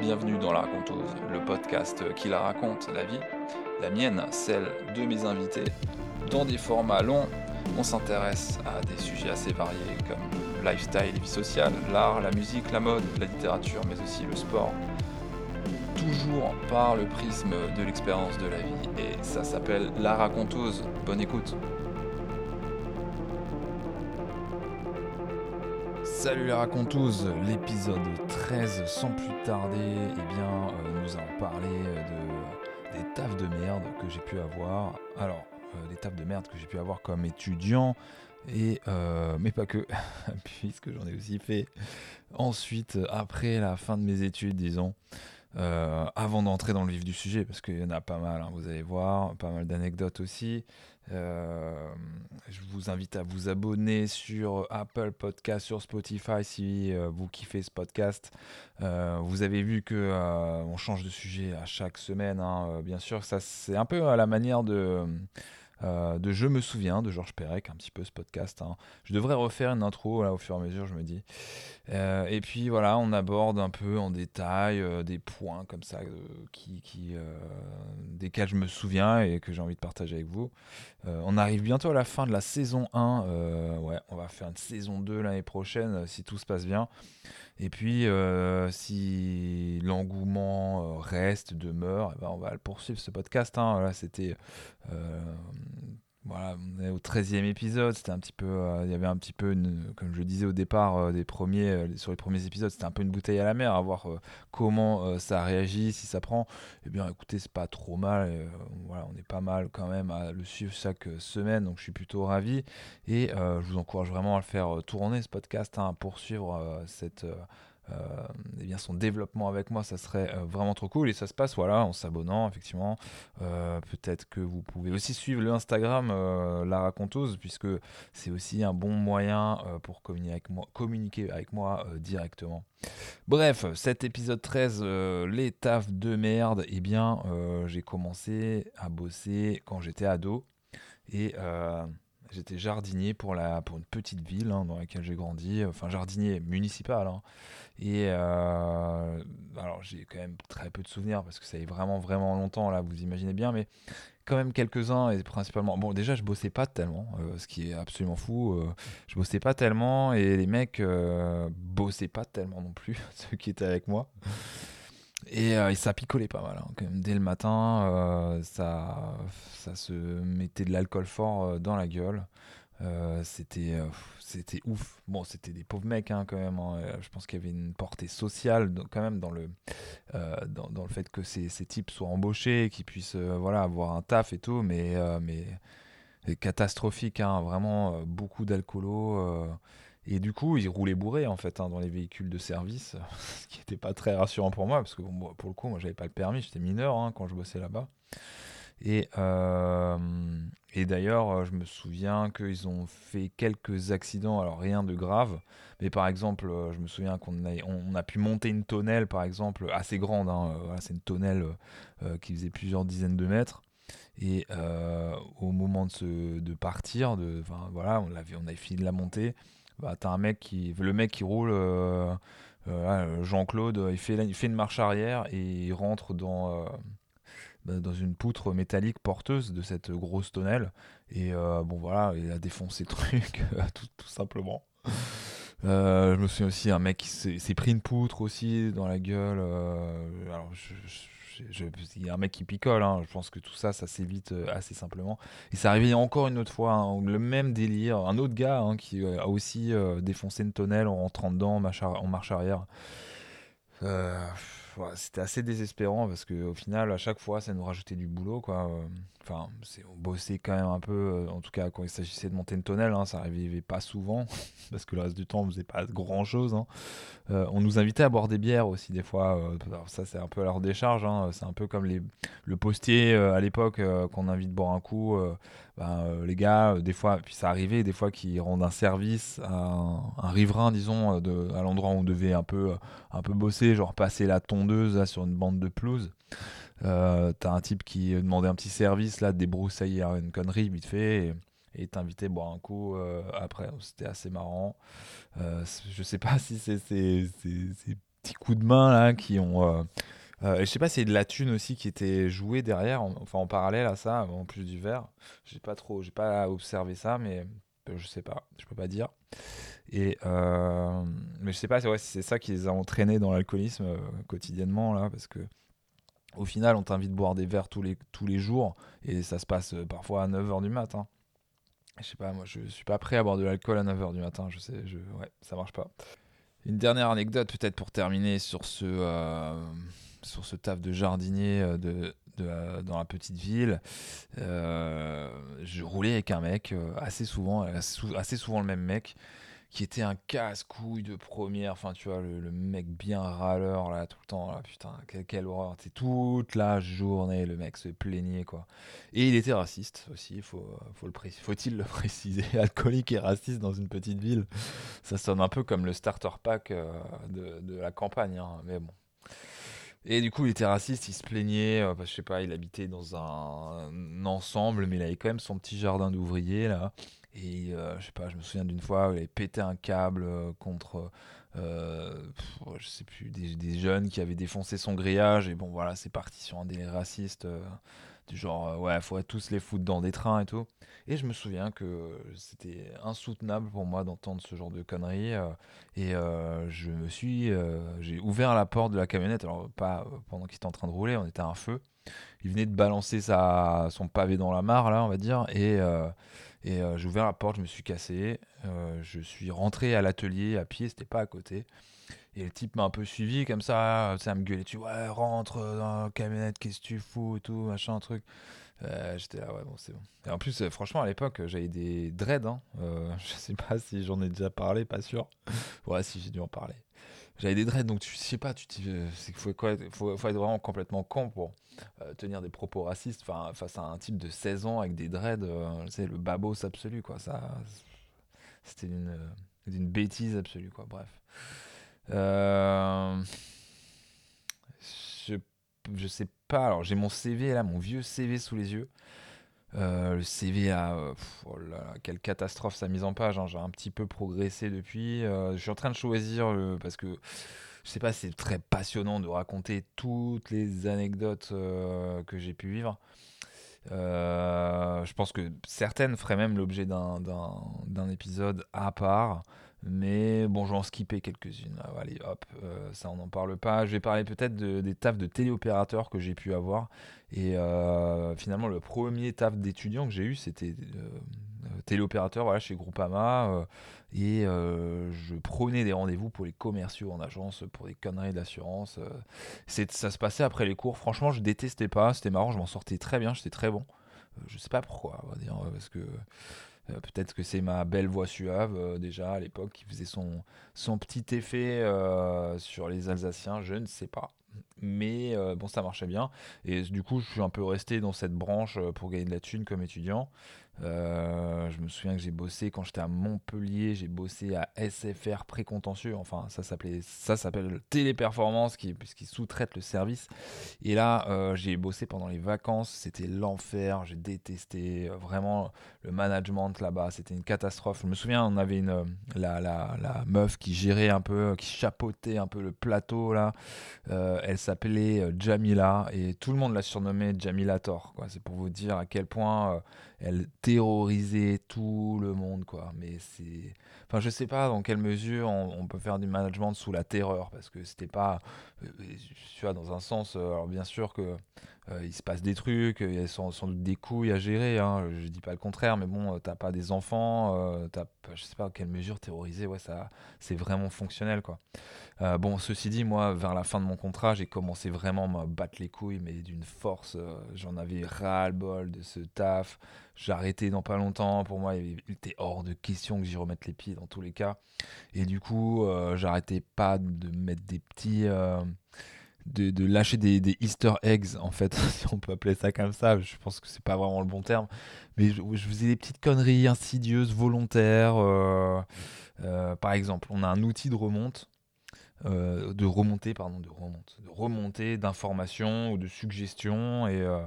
Bienvenue dans La Raconteuse, le podcast qui la raconte, la vie, la mienne, celle de mes invités. Dans des formats longs, on s'intéresse à des sujets assez variés comme le lifestyle vie sociale, l'art, la musique, la mode, la littérature, mais aussi le sport. Toujours par le prisme de l'expérience de la vie, et ça s'appelle La Raconteuse. Bonne écoute! Salut la raconteuse, l'épisode 13 sans plus tarder, eh bien euh, nous allons parler de, des tafs de merde que j'ai pu avoir. Alors, euh, des tafs de merde que j'ai pu avoir comme étudiant, et euh, mais pas que, puisque j'en ai aussi fait ensuite, après la fin de mes études, disons. Avant d'entrer dans le vif du sujet, parce qu'il y en a pas mal, hein, vous allez voir, pas mal d'anecdotes aussi. Euh, je vous invite à vous abonner sur Apple Podcast, sur Spotify si euh, vous kiffez ce podcast. Euh, vous avez vu que on change de sujet à chaque semaine, hein, bien sûr. Ça, c'est un peu à la manière de euh, de Je me souviens de Georges Perec, un petit peu ce podcast. Hein. Je devrais refaire une intro là, au fur et à mesure, je me dis. Euh, et puis voilà, on aborde un peu en détail euh, des points comme ça qui, qui desquels je me souviens et que j'ai envie de partager avec vous. on arrive bientôt à la fin de la saison 1. ouais, on va faire une saison 2 l'année prochaine si tout se passe bien. Et puis, euh, si l'engouement euh, reste, demeure, eh ben, on va le poursuivre ce podcast. Hein. C'était euh, voilà, on est au 13e épisode, c'était un petit peu, euh, il y avait un petit peu, une, comme je disais au départ euh, des premiers, euh, sur les premiers épisodes, c'était un peu une bouteille à la mer, à voir comment ça réagit, si ça prend. Eh bien, écoutez, c'est pas trop mal, voilà, on est pas mal quand même à le suivre chaque semaine, donc je suis plutôt ravi. Et je vous encourage vraiment à le faire tourner ce podcast, hein, à poursuivre cette eh bien son développement avec moi, ça serait euh, vraiment trop cool. Et ça se passe voilà, en s'abonnant, effectivement. Euh, peut-être que vous pouvez aussi suivre le Instagram La Raconteuse, puisque c'est aussi un bon moyen pour communiquer avec moi, communiquer avec moi directement. Bref, cet épisode 13, les tafs de merde, eh bien, j'ai commencé à bosser quand j'étais ado. Et J'étais jardinier pour, la, pour une petite ville hein, dans laquelle j'ai grandi, enfin jardinier municipal. Hein. Et euh, alors j'ai quand même très peu de souvenirs parce que ça est vraiment vraiment longtemps là, vous imaginez bien, mais quand même quelques-uns et principalement. Bon, déjà je bossais pas tellement, euh, ce qui est absolument fou. Euh, je bossais pas tellement et les mecs bossaient pas tellement non plus, ceux qui étaient avec moi. Et, ça picolait pas mal, hein, quand même. Dès le matin, ça, ça se mettait de l'alcool fort dans la gueule. C'était c'était ouf. Bon, c'était des pauvres mecs hein, quand même. Hein. Je pense qu'il y avait une portée sociale quand même dans le, dans, le fait que ces, ces types soient embauchés, qu'ils puissent voilà, avoir un taf et tout, mais, mais catastrophique. Hein, vraiment beaucoup d'alcoolo. Et du coup, ils roulaient bourrés en fait hein, dans les véhicules de service, ce qui n'était pas très rassurant pour moi parce que pour le coup, moi, j'avais pas le permis, j'étais mineur hein, quand je bossais là-bas. Et, euh, et d'ailleurs, euh, je me souviens qu'ils ont fait quelques accidents, alors rien de grave, mais par exemple, euh, je me souviens qu'on a, on a pu monter une tonnelle, par exemple, assez grande, hein, c'est une tonnelle qui faisait plusieurs dizaines de mètres. Et au moment de, se, de partir, de, voilà, on, avait, on fini de la monter, bah, t'as un mec qui, le mec qui roule, Jean-Claude, il fait, il fait une marche arrière et il rentre dans, dans une poutre métallique porteuse de cette grosse tonnelle. Et bon voilà, il a défoncé le truc, tout, tout simplement. je me souviens aussi un mec qui s'est pris une poutre aussi dans la gueule. alors il y a un mec qui picole, hein. je pense que tout ça, ça s'évite euh, assez simplement. Et ça arrivé encore une autre fois, hein, le même délire, un autre gars hein, qui euh, a aussi euh, défoncé une tonnelle en rentrant dedans en marche arrière. C'était assez désespérant parce qu'au final, à chaque fois, ça nous rajoutait du boulot. Quoi. Enfin, on bossait quand même un peu, en tout cas quand il s'agissait de monter une tonnelle, ça n'arrivait pas souvent parce que le reste du temps, on faisait pas grand chose. Euh, on nous invitait à boire des bières aussi des fois. Euh, ça c'est un peu à leur décharge. Hein. C'est un peu comme les, le postier euh, à l'époque qu'on invite boire un coup. Ben, les gars, des fois, puis ça arrivait des fois qu'ils rendent un service à un, riverain, disons, de, à l'endroit où on devait un peu, un peu bosser, genre passer la tondeuse sur une bande de pelouse. T'as un type qui demandait un petit service là, débroussailler une connerie vite fait. et t'inviter à boire un coup après. C'était assez marrant. je sais pas si c'est ces petits coups de main là qui ont euh, je sais pas, c'est de la thune aussi qui était jouée derrière, en, enfin en parallèle à ça, en plus du verre. J'ai pas trop, j'ai pas observé ça, mais euh, je sais pas, je peux pas dire. Et euh, mais je sais pas, si c'est ça qui les a entraînés dans l'alcoolisme quotidiennement là, parce que au final, on t'invite à boire des verres tous les, tous les jours et ça se passe parfois à 9h du matin. Je sais pas, moi je suis pas prêt à boire de l'alcool à 9h du matin, je sais, je, ouais, ça marche pas. Une dernière anecdote peut-être pour terminer sur ce, sur ce taf de jardinier euh, de, dans la petite ville, euh, je roulais avec un mec euh, assez souvent, assez souvent le même mec, qui était un casse-couille de première. Enfin, tu vois, le, mec bien râleur là tout le temps. Là, putain, quelle, horreur. C'est toute la journée, le mec se plaignait quoi. Et il était raciste aussi. Faut, faut le faut-il le préciser Alcoolique et raciste dans une petite ville, ça sonne un peu comme le starter pack de, de la campagne. Hein. Mais bon, et du coup, il était raciste, il se plaignait, euh, je sais pas, il habitait dans un, ensemble, mais il avait quand même son petit jardin d'ouvrier là. Et euh, je sais pas, je me souviens d'une fois où il avait pété un câble euh, contre, je sais plus, des, jeunes qui avaient défoncé son grillage. Et bon, voilà, c'est parti sur un délire raciste du genre, ouais, il faudrait tous les foutre dans des trains et tout. Et je me souviens que c'était insoutenable pour moi d'entendre ce genre de conneries. Euh, et euh, je me suis. Euh, j'ai ouvert la porte de la camionnette, alors pas pendant qu'il était en train de rouler, on était à un feu. Il venait de balancer sa, son pavé dans la mare, là, on va dire. Et, et j'ai ouvert la porte, je me suis cassé. je suis rentré à l'atelier à pied, c'était pas à côté. Et le type m'a un peu suivi comme ça, ça me gueulait, tu ouais, rentre dans la camionnette, qu'est-ce que tu fous tout, machin, truc. Euh, j'étais là, ouais, bon, c'est bon. Et en plus, euh, franchement, à l'époque, j'avais des dreads. Hein. Euh, je sais pas si j'en ai déjà parlé, pas sûr. ouais, si j'ai dû en parler. J'avais des dreads, donc tu sais pas, tu c'est quoi, faut, faut, être vraiment complètement con pour tenir des propos racistes face à un type de 16 ans avec des dreads. c'est le babos absolu, quoi. Ça, c'était une, une bêtise absolue, quoi. Bref. Je, je sais pas. Alors, j'ai mon CV là, mon vieux CV sous les yeux. Euh, le CV a. Euh, oh quelle catastrophe sa mise en page. Hein. J'ai un petit peu progressé depuis. Euh, je suis en train de choisir parce que je sais pas, c'est très passionnant de raconter toutes les anecdotes que j'ai pu vivre. je pense que certaines feraient même l'objet d'un épisode à part. Mais bon, je vais en skipper quelques-unes. Ah, allez, hop, euh, ça on n'en parle pas. Je vais parler peut-être des tafs de téléopérateur que j'ai pu avoir. Et euh, finalement, le premier taf d'étudiant que j'ai eu, c'était euh, téléopérateur voilà, chez Groupama. et je prenais des rendez-vous pour les commerciaux en agence, pour des conneries d'assurance. ça se passait après les cours. Franchement, je détestais pas. C'était marrant, je m'en sortais très bien, j'étais très bon. je sais pas pourquoi, on va dire, parce que peut-être que c'est ma belle voix suave euh, déjà à l'époque qui faisait son, son petit effet euh, sur les Alsaciens, je ne sais pas. Mais bon, ça marchait bien. Et du coup, je suis un peu resté dans cette branche pour gagner de la thune comme étudiant. Euh, je me souviens que j'ai bossé quand j'étais à Montpellier, j'ai bossé à SFR précontentieux, enfin ça s'appelait ça s'appelle Téléperformance qui puisqu'ils sous-traitent le service. Et là, euh, j'ai bossé pendant les vacances, c'était l'enfer, j'ai détesté euh, vraiment le management là-bas, c'était une catastrophe. Je me souviens, on avait une la, la, la meuf qui gérait un peu, qui chapeautait un peu le plateau là. elle s'appelait Jamila et tout le monde la surnommait Jamilator. Quoi. C'est pour vous dire à quel point elle terrorisait tout le monde, quoi. Mais c'est. Enfin, je sais pas dans quelle mesure on, peut faire du management sous la terreur, parce que c'était pas. Euh, tu vois, dans un sens, euh, alors bien sûr que euh, il se passe des trucs, il y a sans, doute des couilles à gérer, hein, je dis pas le contraire, mais bon, t'as pas des enfants, euh, t'as, je sais pas à quelle mesure terroriser, ouais, ça, c'est vraiment fonctionnel, quoi. Euh, bon, ceci dit, moi, vers la fin de mon contrat, j'ai commencé vraiment à me battre les couilles, mais d'une force, j'en avais ras-le-bol de ce taf, arrêté dans pas longtemps, pour moi, il était hors de question que j'y remette les pieds dans tous les cas, et du coup, j'arrêtais pas de mettre des petits de, lâcher des, Easter eggs, en fait, si on peut appeler ça comme ça. Je pense que c'est pas vraiment le bon terme. Mais je, faisais des petites conneries insidieuses, volontaires. Euh, euh, par exemple, on a un outil de remonte. Euh, de remonter, pardon, de remonter, de d'informations ou de suggestions. Et, euh,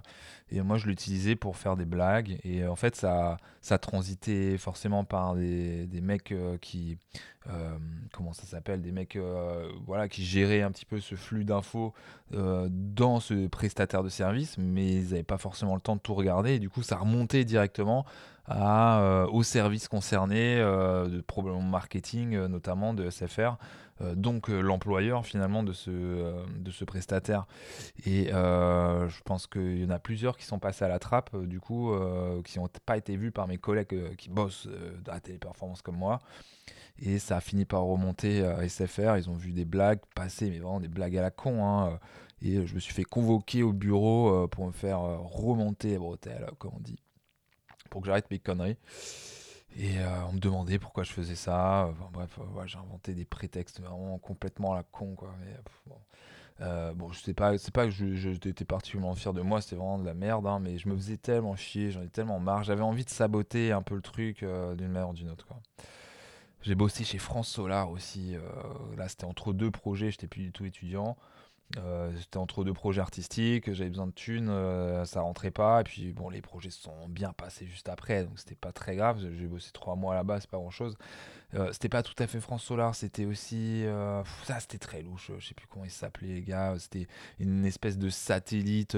et moi, je l'utilisais pour faire des blagues. Et en fait, ça, ça transitait forcément par des, des mecs euh, qui, comment ça s'appelle, des mecs, voilà, qui géraient un petit peu ce flux d'infos dans ce prestataire de service, mais ils n'avaient pas forcément le temps de tout regarder. Et du coup, ça remontait directement à, aux services concernés, de problèmes marketing, notamment de SFR. Euh, donc euh, l'employeur finalement de ce, euh, de ce prestataire. Et je pense qu'il y en a plusieurs qui sont passés à la trappe, du coup, qui n'ont pas été vus par mes collègues qui bossent la téléperformance comme moi. Et ça a fini par remonter à SFR. Ils ont vu des blagues passer, mais vraiment des blagues à la con. Hein. Et je me suis fait convoquer au bureau pour me faire remonter à bretelles, comme on dit, pour que j'arrête mes conneries. Et euh, on me demandait pourquoi je faisais ça. Enfin, bref, euh, j'ai inventé des prétextes vraiment complètement la con, quoi. Mais, bon. Euh, bon, je sais pas, c'est pas que j'étais particulièrement fier de moi, c'était vraiment de la merde, hein, mais je me faisais tellement chier, j'en ai tellement marre, j'avais envie de saboter un peu le truc d'une manière ou d'une autre. J'ai bossé chez France Solar aussi, là c'était entre deux projets, j'étais plus du tout étudiant. Euh, c'était entre deux projets artistiques, j'avais besoin de thunes, euh, ça rentrait pas. Et puis bon, les projets se sont bien passés juste après, donc c'était pas très grave. J'ai bossé trois mois là-bas, c'est pas grand chose. Euh, c'était pas tout à fait France Solar, c'était aussi. Ça, c'était très louche. Je sais plus comment il s'appelait, les gars. C'était une espèce de satellite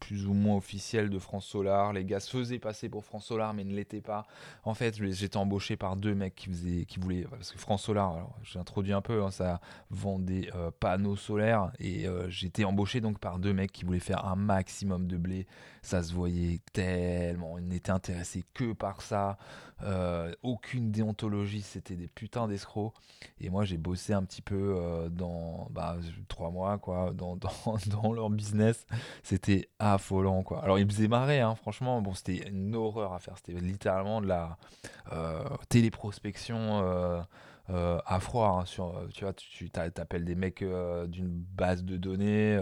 plus ou moins officiel de France Solar. Les gars se faisaient passer pour France Solar, mais ne l'étaient pas. En fait, j'étais embauché par deux mecs qui, faisaient, qui voulaient. Parce que France Solar, j'ai introduit un peu, hein, ça vend des panneaux solaires. Et j'étais embauché donc par deux mecs qui voulaient faire un maximum de blé. Ça se voyait tellement. Ils n'étaient intéressés que par ça. Euh, aucune déontologie, c'était des putains d'escrocs. Et moi, j'ai bossé un petit peu euh, dans bah, trois mois, quoi, dans, leur business. C'était affolant, quoi. Alors, ils me faisaient marrer, hein, franchement. Bon, c'était une horreur à faire. C'était littéralement de la euh, à froid, hein, sur, tu vois, tu t'appelles des mecs d'une base de données,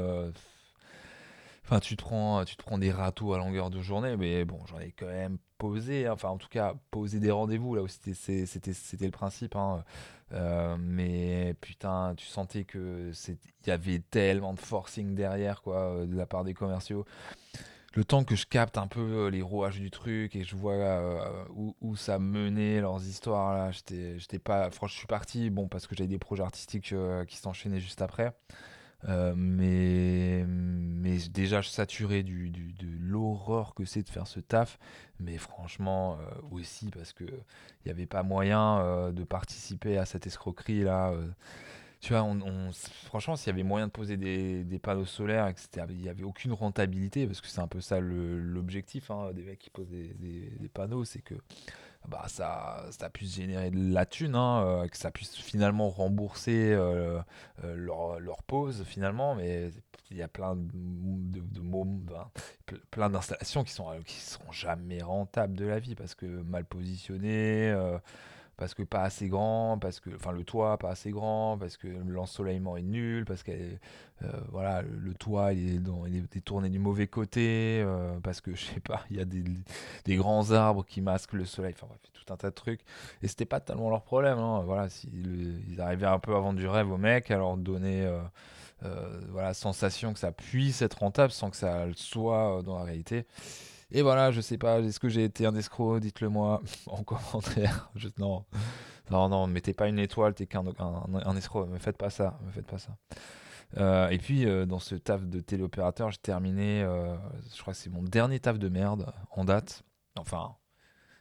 Enfin, tu te prends, tu te prends des râteaux à longueur de journée, mais bon, j'en ai quand même posé, hein. enfin en tout cas poser des rendez-vous là où c'était c'était le principe. Hein. Euh, mais putain, tu sentais que il y avait tellement de forcing derrière quoi euh, de la part des commerciaux. Le temps que je capte un peu euh, les rouages du truc et je vois où, où, ça menait leurs histoires là, j'étais pas, franchement, je suis parti bon parce que j'avais des projets artistiques qui s'enchaînaient juste après. Euh, mais, déjà, je saturais du, de l'horreur que c'est de faire ce taf. Mais franchement, euh, aussi parce qu'il n'y avait pas moyen euh, de participer à cette escroquerie-là. Tu vois, on, franchement, s'il y avait moyen de poser des, panneaux solaires, il n'y avait aucune rentabilité, parce que c'est un peu ça l'objectif hein, des mecs qui posent des, des panneaux, c'est que bah, ça, ça puisse générer de la thune, hein, euh, que ça puisse finalement rembourser euh, euh, leur, leur, finalement, mais il y a plein de, de, ben, plein d'installations qui sont qui seront jamais rentables de la vie parce que mal positionnées parce que pas assez grand, parce que enfin le toit pas assez grand, parce que l'ensoleillement est nul, parce que euh, voilà le, toit il est, dans, du mauvais côté, euh, parce que je sais pas il y a des, grands arbres qui masquent le soleil, enfin tout un tas de trucs et c'était pas tellement leur problème, hein. voilà s'ils ils arrivaient un peu à vendre du rêve aux mecs, à leur donner euh, euh voilà sensation que ça puisse être rentable sans que ça le soit dans la réalité. Et voilà, je sais pas, est-ce que j'ai été un escroc Dites-le moi en commentaire. Non, non, non, mettez pas une étoile, t'es qu'un un, escroc. Me faites pas ça, me faites pas ça. Euh, et puis, euh, dans ce taf de téléopérateur, j'ai terminé, euh, je crois que c'est mon dernier taf de merde en date. Enfin,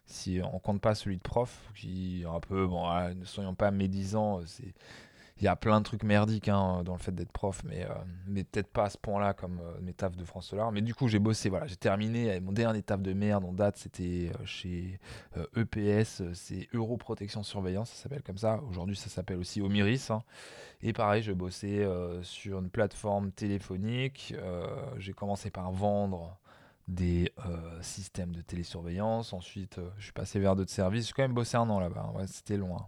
si on compte pas celui de prof, qui un peu, bon, ne soyons pas médisants, c'est il y a plein de trucs merdiques hein, dans le fait d'être prof, mais, euh, mais peut-être pas à ce point-là comme euh, mes tafs de France Solar. Mais du coup, j'ai bossé, voilà, j'ai terminé. Mon dernier taf de merde en date, c'était euh, chez EPS, e c'est Europrotection Surveillance, ça s'appelle comme ça. Aujourd'hui, ça s'appelle aussi Omiris. Hein. Et pareil, je bossais sur une plateforme téléphonique. j'ai commencé par vendre des systèmes de télésurveillance. Ensuite, je suis passé vers d'autres services. J'ai quand même bossé un an là-bas. Hein. Ouais, c'était loin.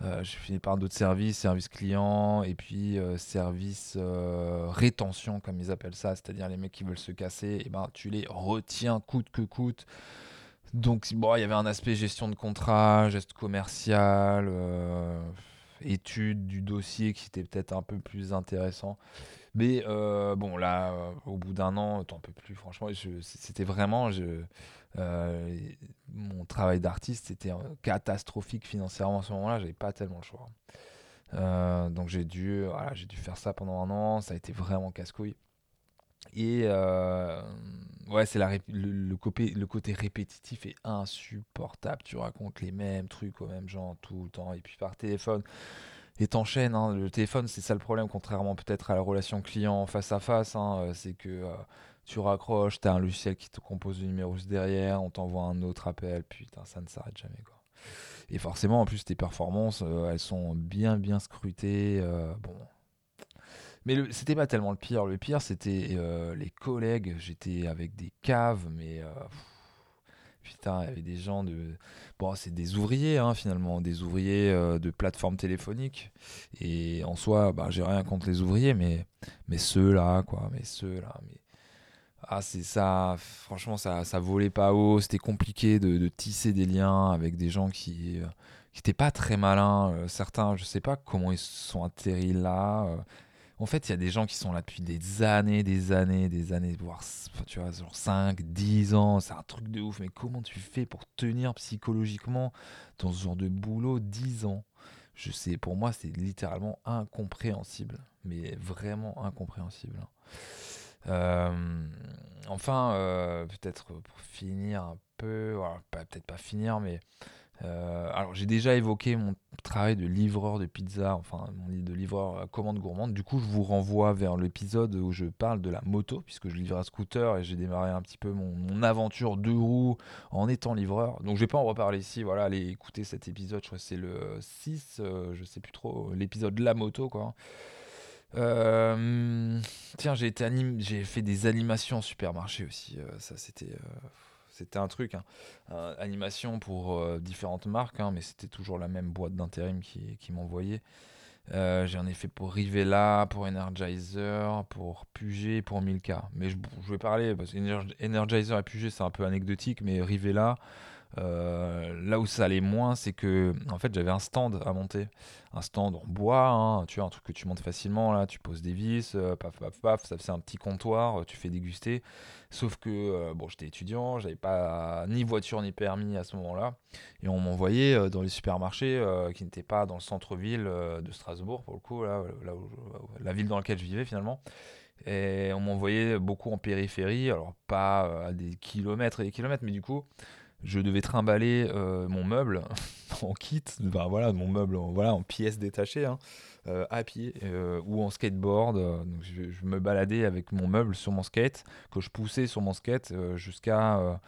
Euh, j'ai fini par d'autres services, service client et puis euh, service euh, rétention comme ils appellent ça, c'est-à-dire les mecs qui veulent se casser, et ben tu les retiens coûte que coûte. Donc bon, il y avait un aspect gestion de contrat, geste commercial étude du dossier qui était peut-être un peu plus intéressant. Mais euh, bon, là, euh, au bout d'un an, t'en peux plus, franchement. C'était vraiment. Je, euh, mon travail d'artiste, c'était catastrophique financièrement à ce moment-là. J'avais pas tellement le choix. donc j'ai dû, j'ai dû faire ça pendant un an. Ça a été vraiment casse-couille. Et ouais, c'est le, côté, répétitif est insupportable. Tu racontes les mêmes trucs aux mêmes gens tout le temps. Et puis par téléphone, et t'enchaînes. Hein. Le téléphone, c'est ça le problème, contrairement peut-être à la relation client face à face. Hein, euh, c'est que euh, tu raccroches, tu as un logiciel qui te compose le numéro derrière, on t'envoie un autre appel, putain, ça ne s'arrête jamais. Quoi. Et forcément, en plus, tes performances, euh, elles sont bien, bien scrutées. bon. Mais c'était pas tellement le pire. Le pire, c'était les collègues. J'étais avec des caves, mais. Putain, il y avait des gens de. Bon, c'est des ouvriers, hein, finalement, des ouvriers euh, de plateformes téléphoniques. Et en soi, bah, j'ai rien contre les ouvriers, mais, mais ceux-là, quoi. Mais ceux-là, mais. Ah, c'est ça. Franchement, ça, ça volait pas haut. C'était compliqué de, tisser des liens avec des gens qui. Euh, n'étaient pas très malins. Euh, certains, je sais pas comment ils sont atterris là. En fait, il y a des gens qui sont là depuis des années, des années, des années, voire tu vois, genre 5, 10 ans, c'est un truc de ouf. Mais comment tu fais pour tenir psychologiquement dans ce genre de boulot 10 ans? Je sais, pour moi, c'est littéralement incompréhensible. Mais vraiment incompréhensible. Euh, enfin, euh, peut-être pour finir un peu, peut-être pas finir, mais euh, alors j'ai déjà évoqué mon travail de livreur de pizza, enfin mon de livreur à commande gourmande. Du coup, je vous renvoie vers l'épisode où je parle de la moto, puisque je livre à scooter et j'ai démarré un petit peu mon, aventure de roues en étant livreur. Donc je vais pas en reparler ici. Voilà, allez écouter cet épisode. Je crois que c'est le 6, euh, je sais plus trop, l'épisode de la moto quoi. Euh, tiens, j'ai fait des animations en supermarché aussi. ça, c'était c'était un truc, hein. animation pour euh, différentes marques, hein, mais c'était toujours la même boîte d'intérim qui, m'envoyait. Euh, j'en ai fait pour Rivella, pour Energizer, pour Puget, pour Milka. Mais je, vais parler, parce que Energizer et Puget c'est un peu anecdotique, mais Rivella, euh, là où ça allait moins, c'est que en fait j'avais un stand à monter, un stand en bois, hein, tu vois, un truc que tu montes facilement là, tu poses des vis, euh, paf paf paf, ça faisait un petit comptoir, euh, tu fais déguster. Sauf que bon, j'étais étudiant, j'avais pas ni voiture ni permis à ce moment-là, et on m'envoyait dans les supermarchés qui n'étaient pas dans le centre-ville de Strasbourg pour le coup, là, la ville dans laquelle je vivais finalement. Et on m'envoyait beaucoup en périphérie, alors pas à des kilomètres et des kilomètres, mais du coup, je devais trimballer euh, mon meuble en kit, voilà, mon meuble en, voilà, en pièces détachées, hein, euh, à pied euh, ou en skateboard. Je, me baladais avec mon meuble sur mon skate, que je poussais sur mon skate jusqu'à.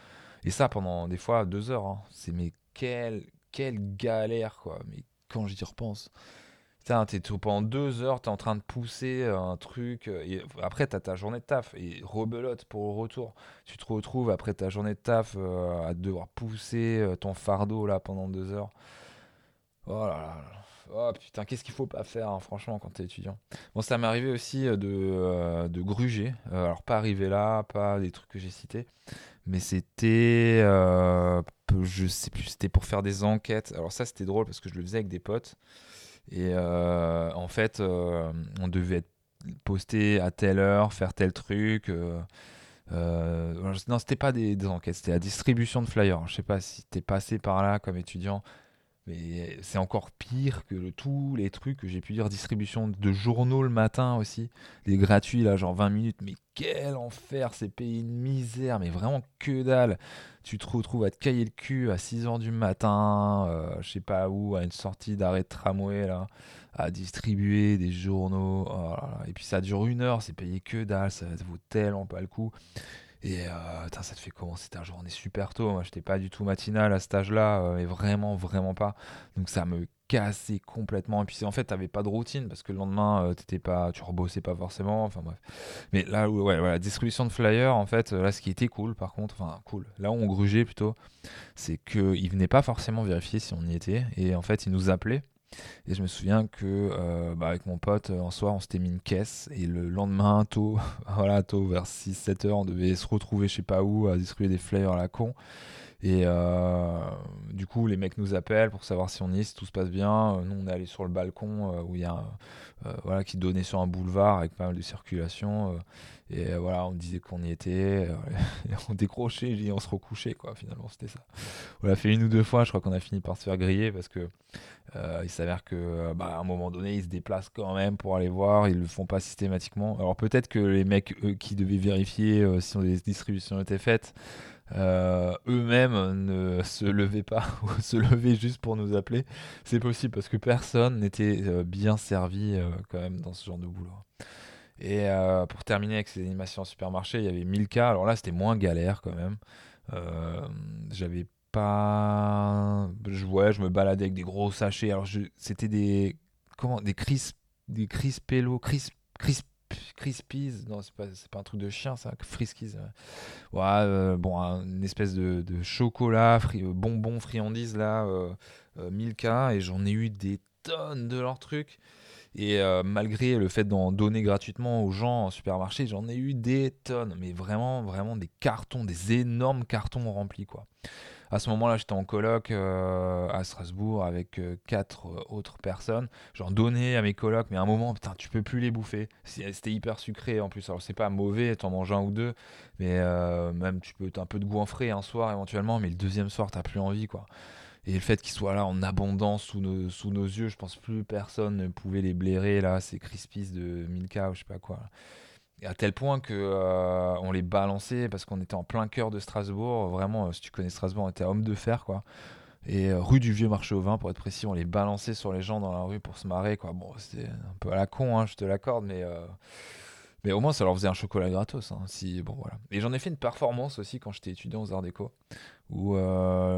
et ça pendant des fois deux heures. Hein. C'est mais quelle, quelle galère, quoi. Mais quand j'y repense. T'es pendant deux heures, t'es en train de pousser un truc. Euh, et après, t'as ta journée de taf et rebelote pour le retour. Tu te retrouves après ta journée de taf euh, à devoir pousser euh, ton fardeau là pendant deux heures. Oh là là. Oh putain, qu'est-ce qu'il faut pas faire, hein, franchement, quand t'es étudiant. Bon, ça m'est arrivé aussi de, de gruger. alors, pas arriver là, pas des trucs que j'ai cités. Mais c'était. je sais plus, c'était pour faire des enquêtes. Alors, ça, c'était drôle parce que je le faisais avec des potes. Et euh, en fait, euh, on devait être posté à telle heure, faire tel truc. Euh, non, c'était pas des, des enquêtes, c'était la distribution de flyers. Je sais pas si t'es passé par là comme étudiant. Mais c'est encore pire que tous les trucs que j'ai pu dire. Distribution de journaux le matin aussi. Les gratuits, là, genre 20 minutes. Mais quel enfer, c'est payé une misère. Mais vraiment que dalle. Tu te retrouves à te cailler le cul à 6h du matin, euh, je sais pas où, à une sortie d'arrêt de tramway, là, à distribuer des journaux. Oh Et puis ça dure une heure, c'est payé que dalle. Ça vaut tellement pas le coup. Et euh, ça te fait commencer ta journée super tôt. Moi, j'étais pas du tout matinal à cet âge-là, euh, mais vraiment, vraiment pas. Donc ça me cassait complètement. Et puis en fait, t'avais pas de routine parce que le lendemain, euh, t'étais pas, tu rebossais pas forcément. Enfin bref. Mais là, ouais, voilà, distribution de flyers, en fait, là, ce qui était cool, par contre, enfin cool. Là où on grugeait plutôt, c'est qu'ils venaient pas forcément vérifier si on y était. Et en fait, ils nous appelaient. Et je me souviens que euh, bah, avec mon pote, en soir, on s'était mis une caisse. Et le lendemain, tôt, voilà, tôt vers 6-7 heures, on devait se retrouver je sais pas où à distribuer des flyers à la con. Et euh, du coup, les mecs nous appellent pour savoir si on y est, si tout se passe bien. Nous, on est allé sur le balcon où il y a voilà, qui donnait sur un boulevard avec pas mal de circulation. et voilà, on disait qu'on y était. on décrochait, et on se recouchait, quoi. Finalement, c'était ça. On l'a fait une ou deux fois. Je crois qu'on a fini par se faire griller parce que il s'avère que bah, à un moment donné, ils se déplacent quand même pour aller voir. Ils le font pas systématiquement. Alors peut-être que les mecs eux, qui devaient vérifier si les distributions étaient faites euh, eux-mêmes ne se levaient pas ou se levaient juste pour nous appeler. C'est possible parce que personne n'était euh, bien servi euh, quand même dans ce genre de boulot. Et pour terminer avec ces animations en supermarché, il y avait 1000 cas. Alors là, c'était moins galère quand même. J'avais pas. Je, ouais, je me baladais avec des gros sachets. Alors c'était des. Comment Des crisp. Des crispello. Crisp. Crisp Crispies, non, c'est pas, pas un truc de chien, ça, Friskies. Ouais, euh, bon, une espèce de, chocolat, euh, bonbon, friandise, là, euh, Milka, et j'en ai eu des tonnes de leurs trucs. Et malgré le fait d'en donner gratuitement aux gens en supermarché, j'en ai eu des tonnes, mais vraiment, vraiment des cartons, des énormes cartons remplis, quoi. À ce moment-là, j'étais en coloc euh, à Strasbourg avec euh, quatre euh, autres personnes. J'en donnais à mes colocs, mais à un moment, putain, tu peux plus les bouffer. C'était hyper sucré en plus. Alors, c'est pas mauvais, t'en manges un ou deux, mais même tu peux, un peu de goût en frais un soir éventuellement, mais le deuxième soir, t'as plus envie, quoi. Et le fait qu'ils soient là en abondance sous nos, sous nos yeux, je pense plus personne ne pouvait les blairer, là, ces Crispies de Milka ou je sais pas quoi à tel point que euh, on les balançait parce qu'on était en plein cœur de Strasbourg. Vraiment, euh, si tu connais Strasbourg, on était homme de fer, quoi. Et euh, rue du Vieux Marché au Vin, pour être précis, on les balançait sur les gens dans la rue pour se marrer, quoi. Bon, c'était un peu à la con, hein, je te l'accorde, mais mais au moins ça leur faisait un chocolat gratos. Hein. Et j'en ai fait une performance aussi quand j'étais étudiant aux Arts Déco où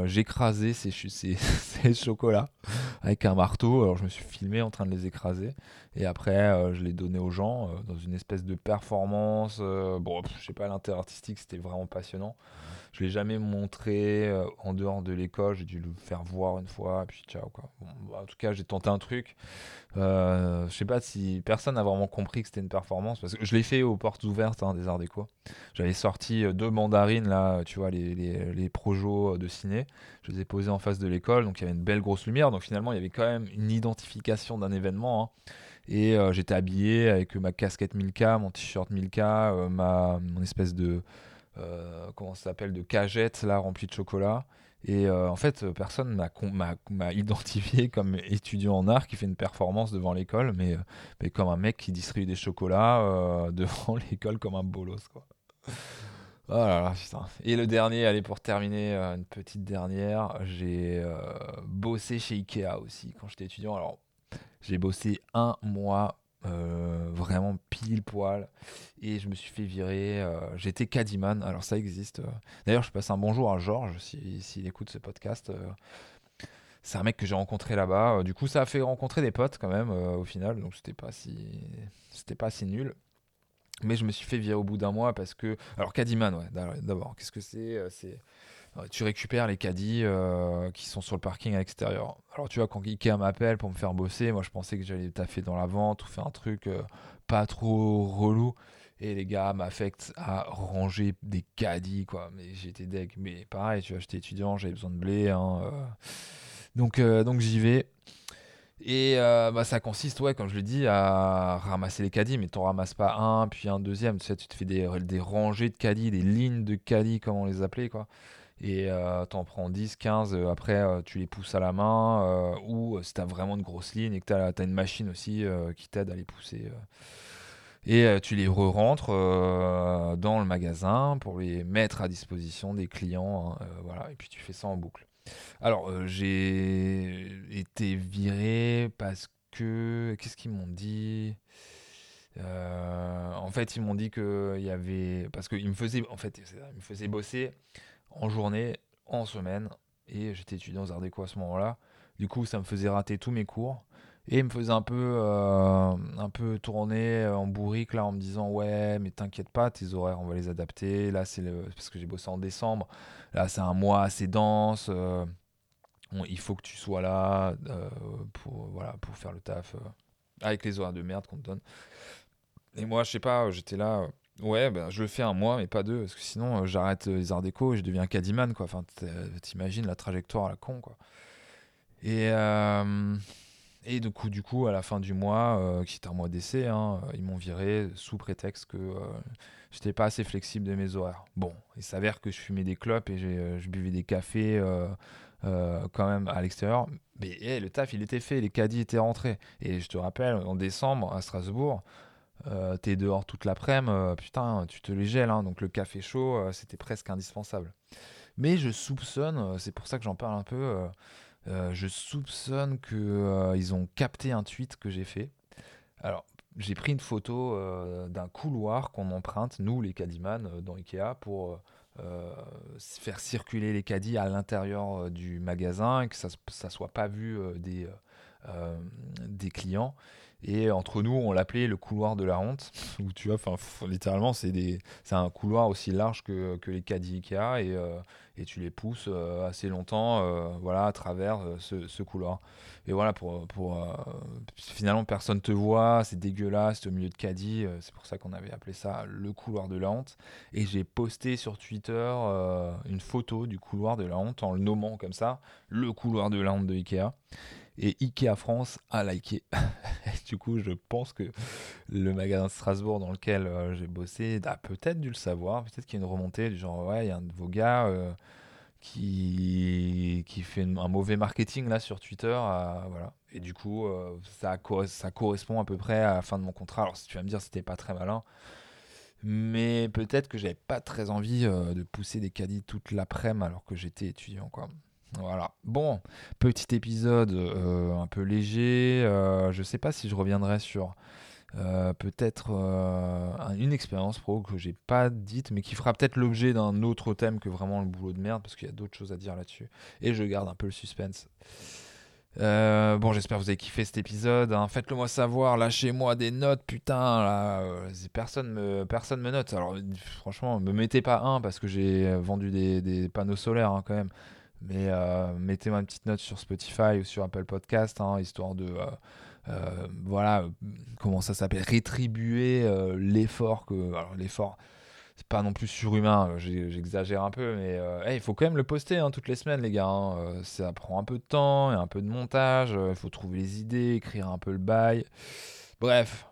j'écrasais ces, ces, ces, chocolats avec un marteau. Alors je me suis filmé en train de les écraser et après je les donnais aux gens dans une espèce de performance. bon, je sais pas, l'intérêt artistique c'était vraiment passionnant. Je l'ai jamais montré en dehors de l'école. J'ai dû le faire voir une fois et puis ciao quoi. Bah, en tout cas j'ai tenté un truc. je sais pas si personne n'a vraiment compris que c'était une performance parce que je l'ai fait aux portes ouvertes hein, des Arts Déco. J'avais sorti deux mandarines là, tu vois les, les, les projets euh, de ciné. Je les ai posés en face de l'école, donc il y avait une belle grosse lumière. Donc finalement, il y avait quand même une identification d'un événement. Hein. Et euh, j'étais habillé avec ma casquette Milka, mon t-shirt Milka, euh, ma, mon espèce de. comment ça s'appelle De cagette là, remplie de chocolat. Et en fait, personne m'a identifié comme étudiant en art qui fait une performance devant l'école, mais, mais comme un mec qui distribue des chocolats devant l'école comme un bolos. Quoi. Oh putain. Et le dernier, allez, pour terminer, euh, une petite dernière, j'ai euh, bossé chez Ikea aussi quand j'étais étudiant. Alors, j'ai bossé un mois, euh, vraiment pile poil, et je me suis fait virer. J'étais Cadiman, alors ça existe. D'ailleurs, je passe un bonjour à Georges, s'il si, écoute ce podcast. c'est un mec que j'ai rencontré là-bas. Du coup, ça a fait rencontrer des potes quand même au final, donc c'était pas si, c'était pas si nul. Mais je me suis fait virer au bout d'un mois parce que. Alors, Caddyman, ouais, d'abord, qu'est-ce que c'est euh, C'est. Euh, tu récupères les caddies euh, qui sont sur le parking à l'extérieur. Alors, tu vois, quand Ikea m'appelle pour me faire bosser, moi je pensais que j'allais taffer dans la vente ou faire un truc pas trop relou. Et les gars m'affectent à ranger des caddies, quoi. Mais j'étais deg. Mais pareil, tu vois, j'étais étudiant, j'avais besoin de blé. Hein, donc, donc j'y vais. Et euh, bah, ça consiste, ouais, comme je l'ai dit, à ramasser les caddies, mais tu n'en ramasses pas un, puis un deuxième. Tu, sais, tu te fais des, des, rangées de caddies, des lignes de caddies, comme on les appelait, quoi. Et euh, tu en prends 10, 15, euh, après tu les pousses à la main, ou si tu as vraiment une grosse ligne et que tu as, une machine aussi qui t'aide à les pousser. et tu les re-rentres dans le magasin pour les mettre à disposition des clients. Hein, voilà, et puis tu fais ça en boucle. Alors, euh, j'ai été viré parce que. Qu'est-ce qu'ils m'ont dit? Euh, En fait, ils m'ont dit qu'il y avait. Parce qu'ils me faisaient. En fait, ils me faisaient bosser en journée, en semaine. Et j'étais étudiant aux Arts Déco à ce moment-là. Du coup, ça me faisait rater tous mes cours. Et il me faisait un peu, euh, un peu tourner en bourrique là, en me disant Ouais, mais t'inquiète pas, tes horaires, on va les adapter. Là, c'est parce que j'ai bossé en décembre. Là, c'est un mois assez dense. Euh, il faut que tu sois là euh, pour, voilà, pour faire le taf avec les horaires de merde qu'on te donne. Et moi, je sais pas, j'étais là Ouais, bah, je le fais un mois, mais pas deux, parce que sinon j'arrête les arts déco et je deviens Cadiman, quoi. Enfin, t'imagines la trajectoire à la con, quoi. Et, et du coup, du coup, à la fin du mois, euh, qui était un mois d'essai, hein, ils m'ont viré sous prétexte que euh, j'étais pas assez flexible de mes horaires. Bon, il s'avère que je fumais des clopes et euh, je buvais des cafés quand même à l'extérieur. Mais eh, le taf, il était fait, les caddies étaient rentrés. Et je te rappelle, en décembre, à Strasbourg, t'es dehors toute l'après-midi, putain, tu te les gèles. Hein. donc le café chaud, c'était presque indispensable. Mais je soupçonne, c'est pour ça que j'en parle un peu euh, je soupçonne qu'ils euh, ont capté un tweet que j'ai fait. Alors, j'ai pris une photo euh, d'un couloir qu'on emprunte, nous les caddyman, dans Ikea, pour faire circuler les caddies à l'intérieur du magasin que ça ne soit pas vu des clients. Et entre nous, on l'appelait le couloir de la honte, tu vois, littéralement, c'est un couloir aussi large que, les caddies Ikea, et, et tu les pousses euh, assez longtemps euh, voilà, à travers euh, ce, couloir. Et voilà, finalement, personne te voit, c'est dégueulasse, au milieu de caddie, c'est pour ça qu'on avait appelé ça le couloir de la honte. Et j'ai posté sur Twitter une photo du couloir de la honte en le nommant comme ça, le couloir de la honte de Ikea. Et Ikea France a liké. du coup, je pense que le magasin de Strasbourg dans lequel euh, j'ai bossé a peut-être dû le savoir. Peut-être qu'il y a une remontée du genre, ouais, il y a un de vos gars euh, qui, qui fait un mauvais marketing là sur Twitter. Et du coup, euh, ça, ça correspond à peu près à la fin de mon contrat. Alors, si tu vas me dire, c'était pas très malin. Mais peut-être que j'avais pas très envie de pousser des caddies toute l'après-midi alors que j'étais étudiant, quoi. Voilà. Bon, petit épisode euh, un peu léger. Euh, je sais pas si je reviendrai sur euh, peut-être une expérience pro que j'ai pas dite, mais qui fera peut-être l'objet d'un autre thème que vraiment le boulot de merde, parce qu'il y a d'autres choses à dire là-dessus. Et je garde un peu le suspense. bon, j'espère que vous avez kiffé cet épisode. Hein. Faites-le moi savoir. Lâchez-moi des notes, putain. Là, personne me personne me note. Alors, franchement, me mettez pas un parce que j'ai vendu des, panneaux solaires hein, quand même. Mais euh, mettez-moi une petite note sur Spotify ou sur Apple Podcast, hein, histoire de, euh, euh, voilà, comment ça s'appelle, rétribuer l'effort que, alors l'effort, c'est pas non plus surhumain, j'exagère un peu, mais il faut quand même le poster hein, toutes les semaines, les gars. Hein. ça prend un peu de temps, et un peu de montage, il faut trouver les idées, écrire un peu le bail. Bref,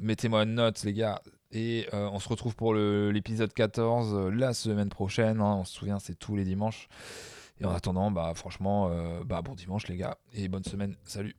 mettez-moi une note, les gars. Et on se retrouve pour l'épisode 14 la semaine prochaine. on se souvient, c'est tous les dimanches. Et en attendant, bah franchement, euh, bah bon dimanche les gars et bonne semaine. Salut.